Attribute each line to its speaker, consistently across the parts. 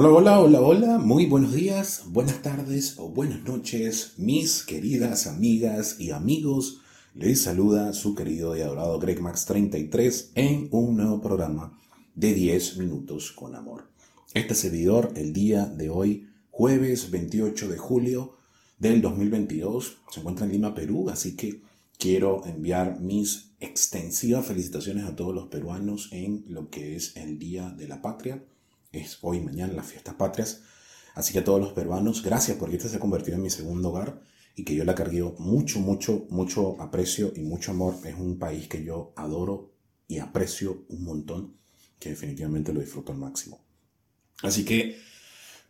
Speaker 1: Hola, hola, hola, hola, muy buenos días, buenas tardes o buenas noches, mis queridas amigas y amigos. Les saluda su querido y adorado Greg Max 33 en un nuevo programa de 10 minutos con amor. Este servidor, el día de hoy, jueves 28 de julio del 2022, se encuentra en Lima, Perú, así que quiero enviar mis extensivas felicitaciones a todos los peruanos en lo que es el Día de la Patria es hoy, mañana, las fiestas patrias. Así que a todos los peruanos, gracias porque este se ha convertido en mi segundo hogar y que yo la cargué mucho, mucho, mucho aprecio y mucho amor. Es un país que yo adoro y aprecio un montón, que definitivamente lo disfruto al máximo. Así que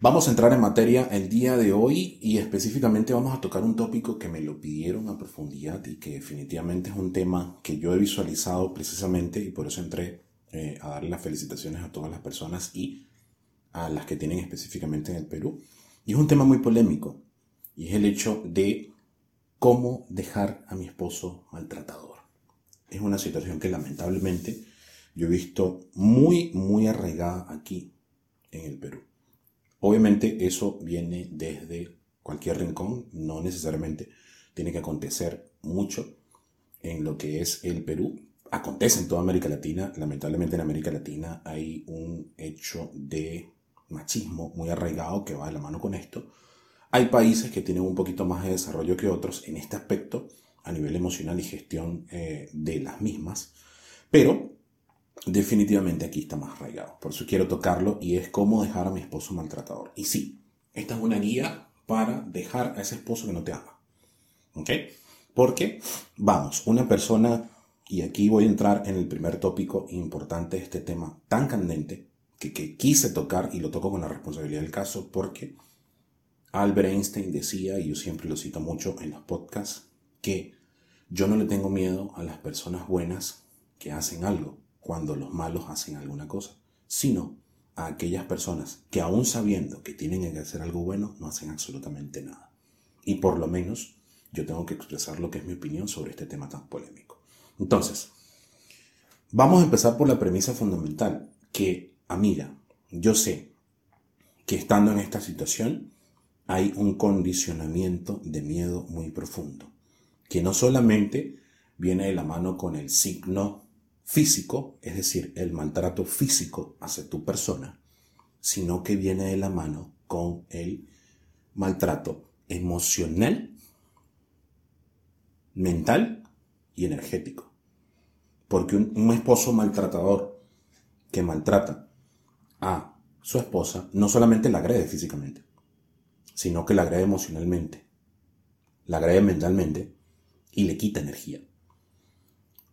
Speaker 1: vamos a entrar en materia el día de hoy y específicamente vamos a tocar un tópico que me lo pidieron a profundidad y que definitivamente es un tema que yo he visualizado precisamente y por eso entré eh, a darle las felicitaciones a todas las personas y a las que tienen específicamente en el Perú. Y es un tema muy polémico, y es el hecho de cómo dejar a mi esposo maltratador. Es una situación que lamentablemente yo he visto muy, muy arraigada aquí en el Perú. Obviamente eso viene desde cualquier rincón, no necesariamente tiene que acontecer mucho en lo que es el Perú. Acontece en toda América Latina, lamentablemente en América Latina hay un hecho de machismo muy arraigado que va de la mano con esto. Hay países que tienen un poquito más de desarrollo que otros en este aspecto a nivel emocional y gestión eh, de las mismas, pero definitivamente aquí está más arraigado. Por eso quiero tocarlo y es cómo dejar a mi esposo maltratador. Y sí, esta es una guía para dejar a ese esposo que no te ama. ¿Ok? Porque, vamos, una persona, y aquí voy a entrar en el primer tópico importante de este tema tan candente, que, quise tocar y lo toco con la responsabilidad del caso porque Albert Einstein decía, y yo siempre lo cito mucho en los podcasts, que yo no le tengo miedo a las personas buenas que hacen algo cuando los malos hacen alguna cosa, sino a aquellas personas que aún sabiendo que tienen que hacer algo bueno, no hacen absolutamente nada. Y por lo menos yo tengo que expresar lo que es mi opinión sobre este tema tan polémico. Entonces, vamos a empezar por la premisa fundamental, que amiga, yo sé que estando en esta situación hay un condicionamiento de miedo muy profundo, que no solamente viene de la mano con el signo físico, es decir, el maltrato físico hacia tu persona, sino que viene de la mano con el maltrato emocional, mental y energético. Porque un, un esposo maltratador que maltrata a su esposa no solamente la agrede físicamente, sino que la agrede emocionalmente, la agrede mentalmente y le quita energía.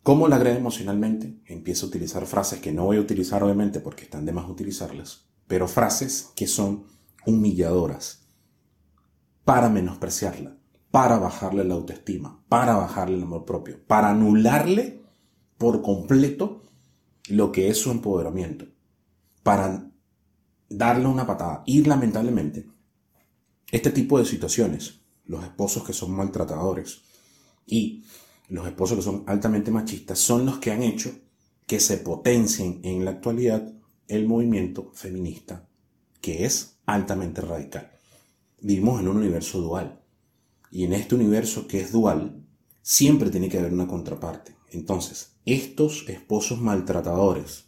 Speaker 1: ¿Cómo la agrede emocionalmente? Empieza a utilizar frases que no voy a utilizar obviamente porque están de más utilizarlas, pero frases que son humilladoras para menospreciarla, para bajarle la autoestima, para bajarle el amor propio, para anularle por completo lo que es su empoderamiento para darle una patada. Y lamentablemente, este tipo de situaciones, los esposos que son maltratadores y los esposos que son altamente machistas, son los que han hecho que se potencien en la actualidad el movimiento feminista, que es altamente radical. Vivimos en un universo dual. Y en este universo que es dual, siempre tiene que haber una contraparte. Entonces, estos esposos maltratadores,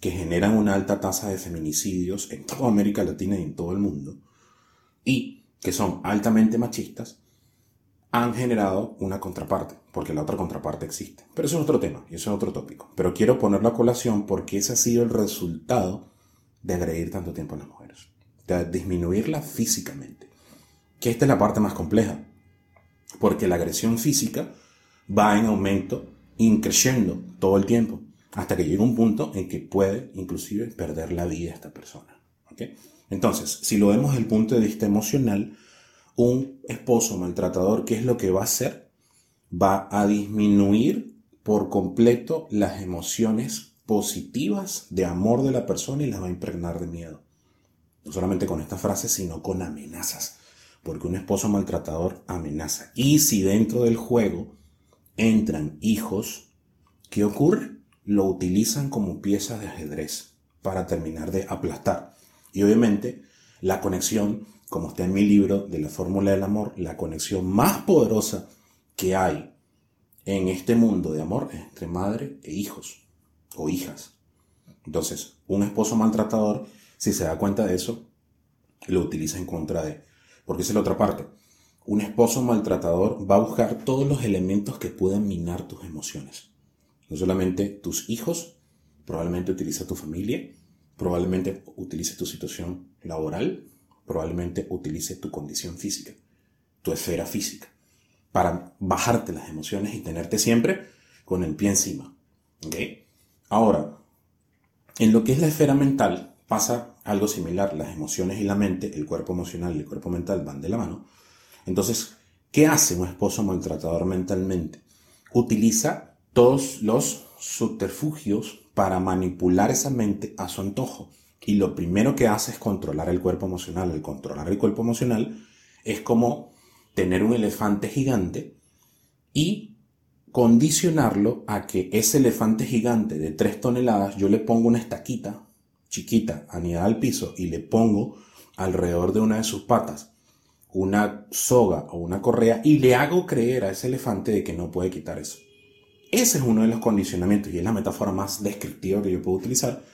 Speaker 1: que generan una alta tasa de feminicidios en toda América Latina y en todo el mundo, y que son altamente machistas, han generado una contraparte, porque la otra contraparte existe. Pero eso es otro tema, y eso es otro tópico. Pero quiero ponerlo a colación porque ese ha sido el resultado de agredir tanto tiempo a las mujeres, de disminuirla físicamente. Que esta es la parte más compleja, porque la agresión física va en aumento, increciendo todo el tiempo hasta que llega un punto en que puede inclusive perder la vida esta persona. Entonces, si lo vemos desde el punto de vista emocional, un esposo maltratador, ¿qué es lo que va a hacer? Va a disminuir por completo las emociones positivas de amor de la persona y las va a impregnar de miedo. No solamente con esta frase, sino con amenazas. Porque un esposo maltratador amenaza. Y si dentro del juego entran hijos, ¿qué ocurre? Lo utilizan como piezas de ajedrez para terminar de aplastar Y obviamente la conexión, como está en mi libro de la fórmula del amor, la conexión más poderosa que hay en este mundo de amor es entre madre e hijos o hijas. Entonces, un esposo maltratador, si se da cuenta de eso, lo utiliza en contra de. Porque es la otra parte. Un esposo maltratador va a buscar todos los elementos que puedan minar tus emociones. No solamente tus hijos, probablemente utiliza tu familia, probablemente utilice tu situación laboral, probablemente utilice tu condición física, tu esfera física, para bajarte las emociones y tenerte siempre con el pie encima. Ahora, en lo que es la esfera mental, pasa algo similar. Las emociones y la mente, el cuerpo emocional y el cuerpo mental van de la mano. Entonces, ¿qué hace un esposo maltratador mentalmente? Utiliza todos los subterfugios para manipular esa mente a su antojo. Y lo primero que hace es controlar el cuerpo emocional. El controlar el cuerpo emocional es como tener un elefante gigante y condicionarlo a que ese elefante gigante de 3 toneladas yo le pongo una estaquita chiquita anidada al piso y le pongo alrededor de una de sus patas una soga o una correa y le hago creer a ese elefante de que no puede quitar eso. Ese es uno de los condicionamientos y es la metáfora más descriptiva que yo puedo utilizar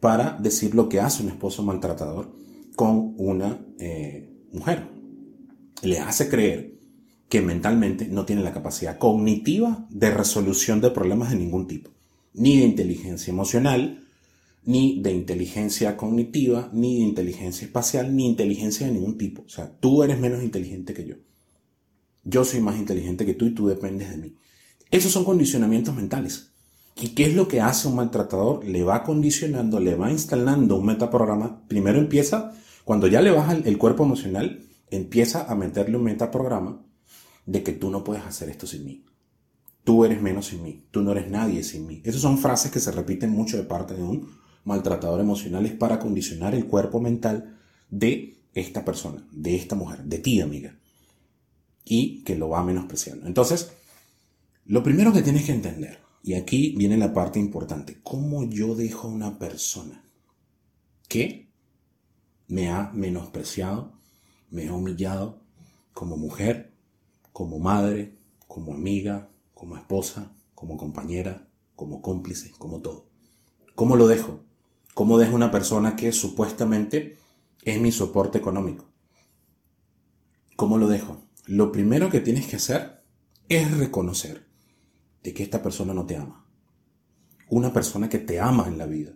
Speaker 1: para decir lo que hace un esposo maltratador con una eh, mujer. Le hace creer que mentalmente no tiene la capacidad cognitiva de resolución de problemas de ningún tipo, ni de inteligencia emocional, ni de inteligencia cognitiva, ni de inteligencia espacial, ni inteligencia de ningún tipo. O sea, tú eres menos inteligente que yo. Yo soy más inteligente que tú y tú dependes de mí. Esos son condicionamientos mentales. ¿Y qué es lo que hace un maltratador? Le va condicionando, le va instalando un metaprograma. Primero empieza, cuando ya le baja el cuerpo emocional, empieza a meterle un metaprograma de que tú no puedes hacer esto sin mí. Tú eres menos sin mí. Tú no eres nadie sin mí. Esas son frases que se repiten mucho de parte de un maltratador emocional. Es para condicionar el cuerpo mental de esta persona, de esta mujer, de ti, amiga. Y que lo va menospreciando. Entonces, lo primero que tienes que entender, y aquí viene la parte importante, ¿cómo yo dejo a una persona que me ha menospreciado, me ha humillado como mujer, como madre, como amiga, como esposa, como compañera, como cómplice, como todo. ¿Cómo lo dejo? ¿Cómo dejo una persona que supuestamente es mi soporte económico? ¿Cómo lo dejo? Lo primero que tienes que hacer es reconocer de que esta persona no te ama. Una persona que te ama en la vida.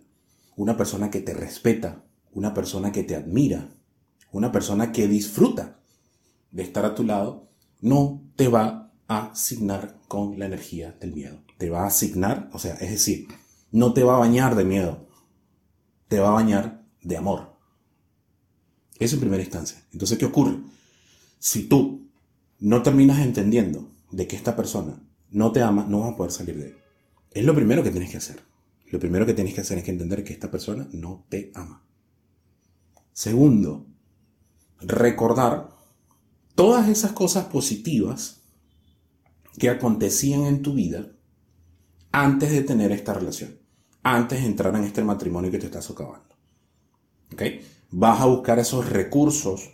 Speaker 1: Una persona que te respeta. Una persona que te admira. Una persona que disfruta de estar a tu lado no te va a asignar con la energía del miedo. Te va a asignar, o sea, es decir, no te va a bañar de miedo, te va a bañar de amor. Eso en primera instancia. Entonces, ¿qué ocurre? Si tú no terminas entendiendo de que esta persona no te ama, no vas a poder salir de él. Es lo primero que tienes que hacer. Lo primero que tienes que hacer es que entender que esta persona no te ama. Segundo, recordar todas esas cosas positivas que acontecían en tu vida antes de tener esta relación, antes de entrar en este matrimonio que te está socavando. ¿Ok? Vas a buscar esos recursos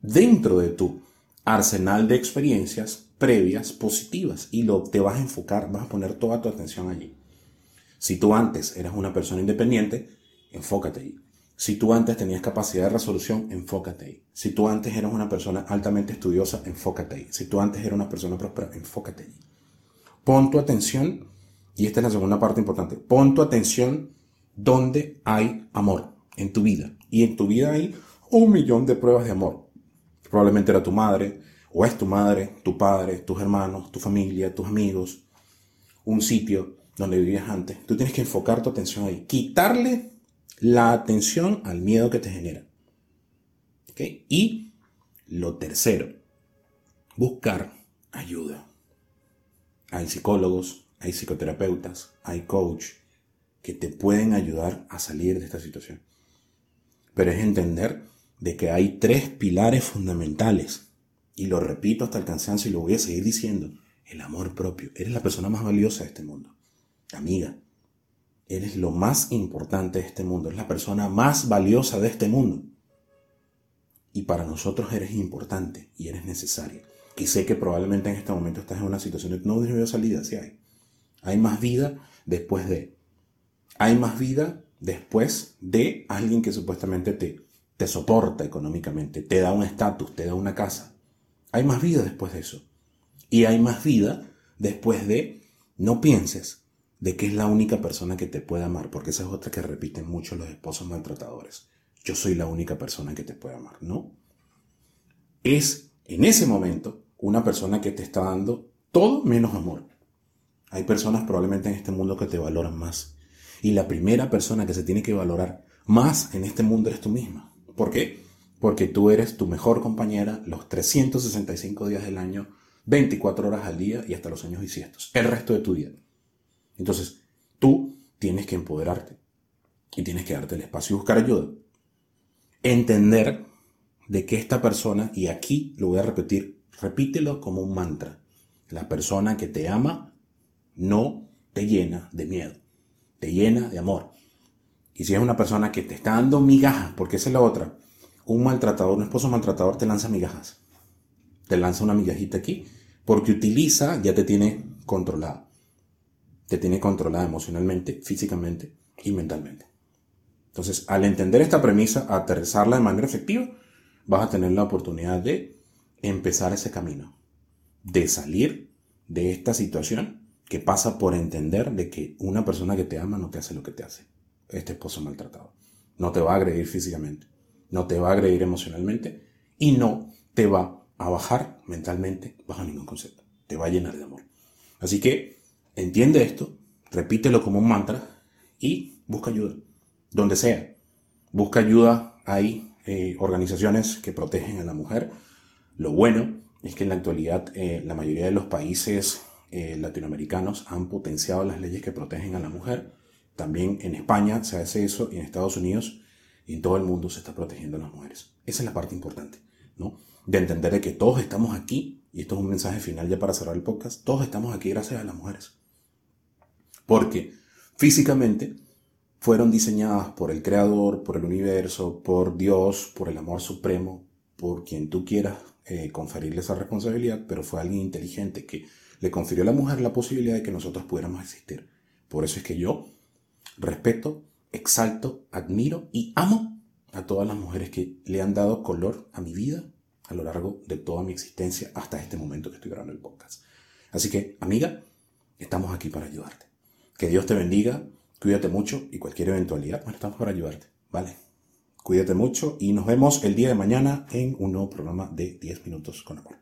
Speaker 1: dentro de tu arsenal de experiencias previas positivas y lo, te vas a enfocar, vas a poner toda tu atención allí. Si tú antes eras una persona independiente, enfócate ahí. Si tú antes tenías capacidad de resolución, enfócate ahí. Si tú antes eras una persona altamente estudiosa, enfócate ahí. Si tú antes eras una persona próspera, enfócate ahí. Pon tu atención, y esta es la segunda parte importante, pon tu atención donde hay amor en tu vida. Y en tu vida hay un millón de pruebas de amor. Probablemente era tu madre, o es tu madre, tu padre, tus hermanos, tu familia, tus amigos, un sitio donde vivías antes. Tú tienes que enfocar tu atención ahí. Quitarle la atención al miedo que te genera. Y lo tercero, buscar ayuda. Hay psicólogos, hay psicoterapeutas, hay coach que te pueden ayudar a salir de esta situación. Pero es entender de que hay tres pilares fundamentales. Y lo repito hasta el cansancio y lo voy a seguir diciendo. El amor propio. Eres la persona más valiosa de este mundo. Amiga, eres lo más importante de este mundo, eres la persona más valiosa de este mundo. Y para nosotros eres importante y eres necesaria. Y sé que probablemente en este momento estás en una situación de no veo salida, si hay. Hay más vida después de. Hay más vida después de alguien que supuestamente te, te soporta económicamente, te da un estatus, te da una casa. Hay más vida después de eso. Y hay más vida después de no pienses de que es la única persona que te puede amar, porque esa es otra que repiten mucho los esposos maltratadores. Yo soy la única persona que te puede amar, ¿no? Es en ese momento una persona que te está dando todo menos amor. Hay personas probablemente en este mundo que te valoran más. Y la primera persona que se tiene que valorar más en este mundo eres tú misma. ¿Por qué? Porque tú eres tu mejor compañera los 365 días del año, 24 horas al día y hasta los años bisiestos, el resto de tu vida. Entonces, tú tienes que empoderarte y tienes que darte el espacio y buscar ayuda. Entender de que esta persona, y aquí lo voy a repetir, repítelo como un mantra, la persona que te ama no te llena de miedo, te llena de amor. Y si es una persona que te está dando migajas, porque esa es la otra, un maltratador, un esposo maltratador te lanza migajas, te lanza una migajita aquí, porque utiliza, ya te tiene controlada te tiene controlada emocionalmente, físicamente y mentalmente. Entonces, al entender esta premisa, aterrizarla de manera efectiva, vas a tener la oportunidad de empezar ese camino, de salir de esta situación que pasa por entender de que una persona que te ama no te hace lo que te hace. Este esposo maltratado. No te va a agredir físicamente, no te va a agredir emocionalmente y no te va a bajar mentalmente bajo ningún concepto. Te va a llenar de amor. Así que Entiende esto, repítelo como un mantra y busca ayuda, donde sea. Busca ayuda, hay eh, organizaciones que protegen a la mujer. Lo bueno es que en la actualidad eh, la mayoría de los países eh, latinoamericanos han potenciado las leyes que protegen a la mujer. También en España se hace eso y en Estados Unidos y en todo el mundo se está protegiendo a las mujeres. Esa es la parte importante, ¿no? De entender de que todos estamos aquí, y esto es un mensaje final ya para cerrar el podcast, todos estamos aquí gracias a las mujeres. Porque físicamente fueron diseñadas por el Creador, por el universo, por Dios, por el amor supremo, por quien tú quieras eh, conferirle esa responsabilidad, pero fue alguien inteligente que le confirió a la mujer la posibilidad de que nosotros pudiéramos existir. Por eso es que yo respeto, exalto, admiro y amo a todas las mujeres que le han dado color a mi vida a lo largo de toda mi existencia hasta este momento que estoy grabando el podcast. Así que, amiga, estamos aquí para ayudarte. Que Dios te bendiga, cuídate mucho y cualquier eventualidad, bueno, estamos para ayudarte, ¿vale? Cuídate mucho y nos vemos el día de mañana en un nuevo programa de 10 minutos con amor.